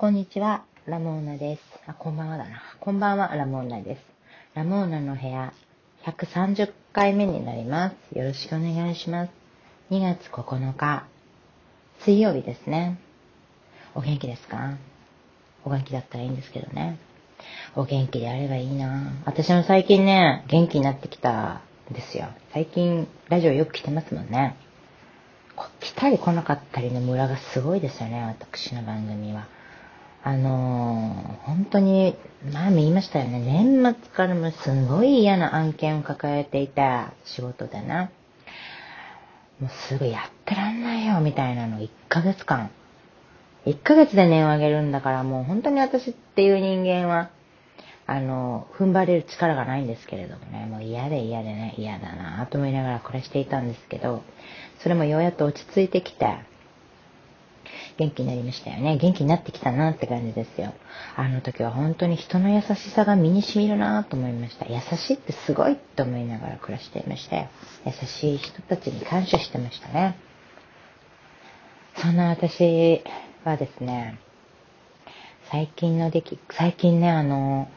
こんにちは、ラモーナです。あ、こんばんはだな。こんばんは、ラモーナです。ラモーナの部屋、130回目になります。よろしくお願いします。2月9日、水曜日ですね。お元気ですか？お元気だったらいいんですけどね。お元気であればいいな私も最近ね、元気になってきたんですよ。最近、ラジオよく来てますもんね。来たり来なかったりのムラがすごいですよね、私の番組は。あのー、本当に、前も言いましたよね。年末からもすごい嫌な案件を抱えていた仕事でな。もうすぐやってらんないよ、みたいなの1ヶ月間。1ヶ月で念を上げるんだから、もう本当に私っていう人間は、あの、踏ん張れる力がないんですけれどもね、もう嫌で嫌でね、嫌だなと思いながら暮らしていたんですけど、それもようやっと落ち着いてきて、元気になりましたよね。元気になってきたなって感じですよ。あの時は本当に人の優しさが身に染みるなと思いました。優しいってすごいと思いながら暮らしていましたよ。優しい人たちに感謝してましたね。そんな私はですね、最近の出来、最近ね、あの、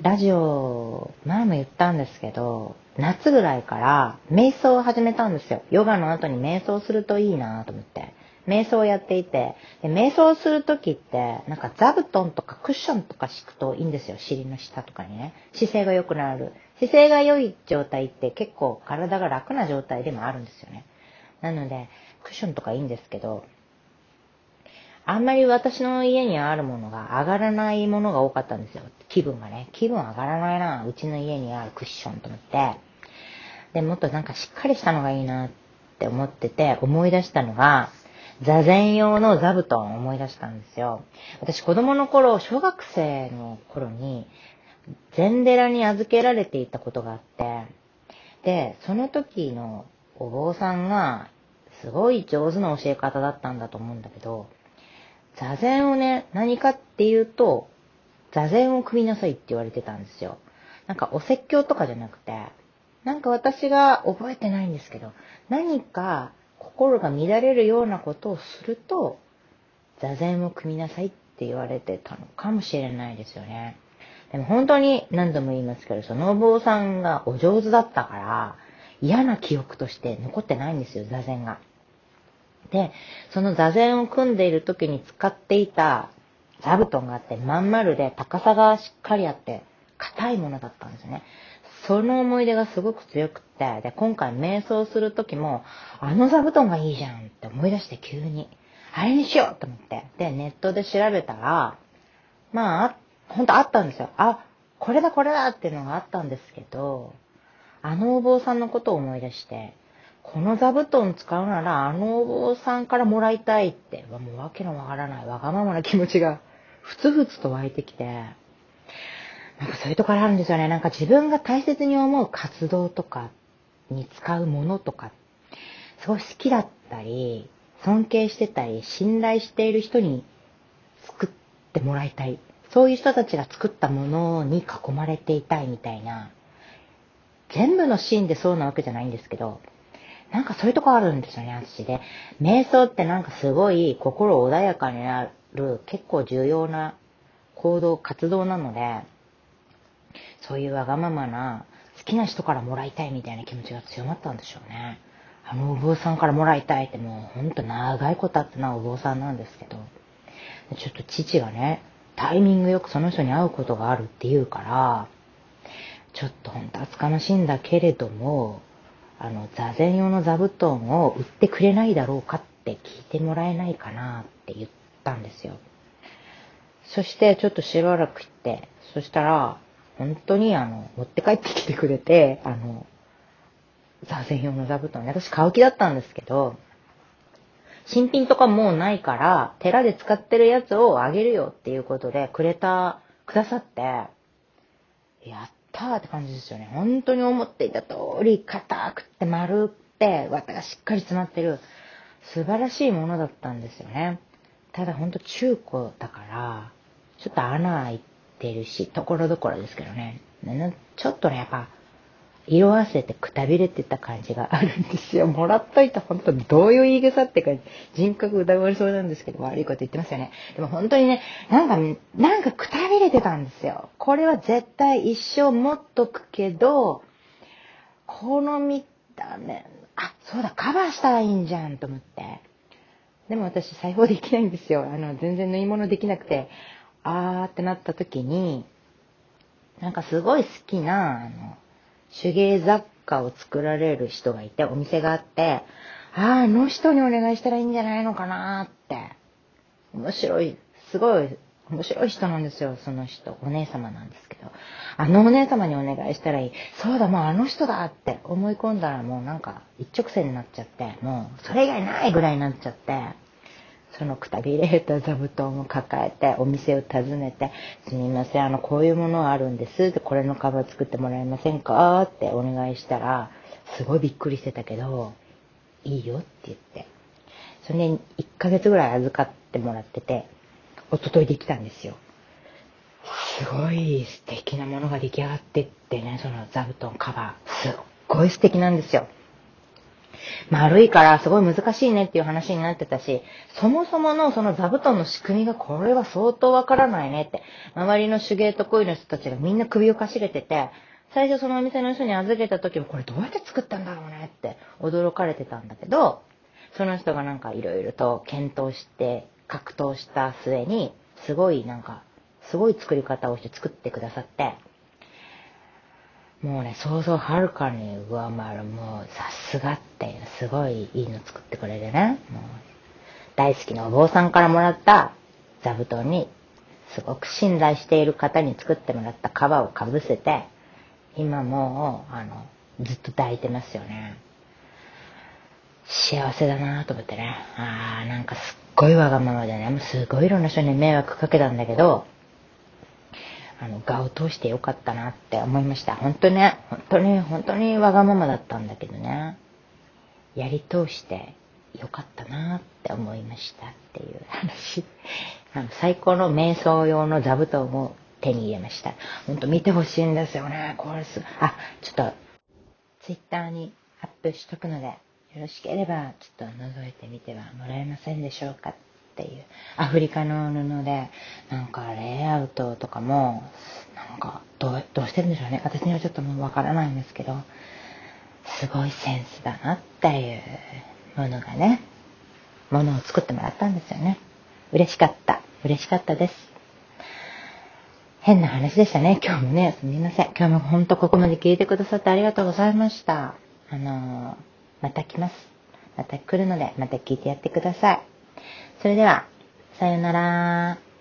ラジオ、前も言ったんですけど、夏ぐらいから瞑想を始めたんですよ。ヨガの後に瞑想するといいなと思って。瞑想をやっていて、で瞑想するときって、なんか座布団とかクッションとか敷くといいんですよ。尻の下とかにね。姿勢が良くなる。姿勢が良い状態って結構体が楽な状態でもあるんですよね。なので、クッションとかいいんですけど、あんまり私の家にあるものが上がらないものが多かったんですよ。気分がね。気分上がらないな。うちの家にあるクッションと思って。で、もっとなんかしっかりしたのがいいなって思ってて、思い出したのが、座禅用の座布団を思い出したんですよ。私子供の頃、小学生の頃に、禅寺に預けられていたことがあって、で、その時のお坊さんが、すごい上手な教え方だったんだと思うんだけど、座禅をね、何かっていうと、座禅を組みなさいって言われてたんですよ。なんかお説教とかじゃなくて、なんか私が覚えてないんですけど、何か心が乱れるようなことをすると、座禅を組みなさいって言われてたのかもしれないですよね。でも本当に何度も言いますけど、そのお坊さんがお上手だったから、嫌な記憶として残ってないんですよ、座禅が。で、その座禅を組んでいる時に使っていた座布団があって、まん丸で高さがしっかりあって、硬いものだったんですよね。その思い出がすごく強くって、で、今回瞑想するときも、あの座布団がいいじゃんって思い出して急に、あれにしようと思って、で、ネットで調べたら、まあ、ほんとあったんですよ。あ、これだこれだっていうのがあったんですけど、あのお坊さんのことを思い出して、この座布団使うならあのお坊さんからもらいたいって、もうわけのわからないわがままな気持ちがふつふつと湧いてきて、なんかそういうところあるんですよね。なんか自分が大切に思う活動とかに使うものとか、すごい好きだったり、尊敬してたり、信頼している人に作ってもらいたい。そういう人たちが作ったものに囲まれていたいみたいな、全部のシーンでそうなわけじゃないんですけど、なんかそういうとこあるんですよね、私で。瞑想ってなんかすごい心穏やかになる結構重要な行動、活動なので、そういうわがままな好きな人からもらいたいみたいな気持ちが強まったんでしょうね。あのお坊さんからもらいたいってもうほんと長いことあってなお坊さんなんですけど、ちょっと父がね、タイミングよくその人に会うことがあるって言うから、ちょっとほんと厚かましいんだけれども、あの、座禅用の座布団を売ってくれないだろうかって聞いてもらえないかなって言ったんですよ。そしてちょっとしばらく行って、そしたら、本当にあの、持って帰ってきてくれて、あの、座禅用の座布団、私買う気だったんですけど、新品とかもうないから、寺で使ってるやつをあげるよっていうことで、くれた、くださって、やったーって感じですよね。本当に思っていた通り、硬くて丸くて、綿がしっかり詰まってる、素晴らしいものだったんですよね。ただほんと中古だから、ちょっと穴開いてるし、ところどころですけどね。ちょっとね、やっぱ、色あせてくたびれてた感じがあるんですよ。もらっといて本当にどういう言い草って感じ。人格疑われそうなんですけど、悪いこと言ってますよね。でも本当にね、なんか、なんかくたびれてたんですよ。これは絶対一生持っとくけど、この見た目、あ、そうだ、カバーしたらいいんじゃんと思って。でも私裁縫できないんですよ。あの、全然縫い物できなくて、あーってなった時に、なんかすごい好きな、あの、手芸雑貨を作られる人がいて、お店があって、ああ、あの人にお願いしたらいいんじゃないのかなって。面白い、すごい面白い人なんですよ、その人。お姉様なんですけど。あのお姉様にお願いしたらいい。そうだ、もうあの人だって思い込んだらもうなんか一直線になっちゃって、もうそれ以外ないぐらいになっちゃって、そのくたびれた座布団を抱えてお店を訪ねて、すみません、あの、こういうものあるんです。で、これのカバー作ってもらえませんか？ってお願いしたら、すごいびっくりしてたけど、いいよって言って。それで1ヶ月ぐらい預かってもらってて、おとといできたんですよ。すごい素敵なものが出来上がってってね、その座布団カバー。すっごい素敵なんですよ。丸いからすごい難しいねっていう話になってたし、そもそものその座布団の仕組みがこれは相当わからないねって、周りの手芸得意の人たちがみんな首をかしげてて、最初そのお店の人に預けた時もこれどうやって作ったんだろうねって驚かれてたんだけど、その人がなんかいろいろと検討して格闘した末に、すごいなんか、すごい作り方をして作ってくださって、もうね、想像はるかに上回る、もうさすがっていう、すごいいいの作ってくれてね、もう大好きなお坊さんからもらった座布団に、すごく信頼している方に作ってもらった皮をかぶせて、今もう、あの、ずっと抱いてますよね。幸せだなと思ってね。ああ、なんかすっごいわがままでね、もうすごいいろんな人に迷惑かけたんだけど、あの、画を通してよかったなって思いました。本当ね、本当に、本当にわがままだったんだけどね、やり通してよかったなって思いましたっていう話。あの最高の瞑想用の座布団を手に入れました。ほんと見てほしいんですよね。これす、あ、ちょっと、ツイッターにアップしとくので、よろしければちょっと覗いてみてはもらえませんでしょうかっていうアフリカの布でなんかレイアウトとかもなんかどうどうしてるんでしょうね。私にはちょっともうわからないんですけどすごいセンスだなっていうものがねものを作ってもらったんですよね。嬉しかった。嬉しかったです。変な話でしたね。今日もねすみません。今日もほんとここまで聞いてくださってありがとうございました。あのーまた来ます。また来るので、また聞いてやってください。それでは、さようなら。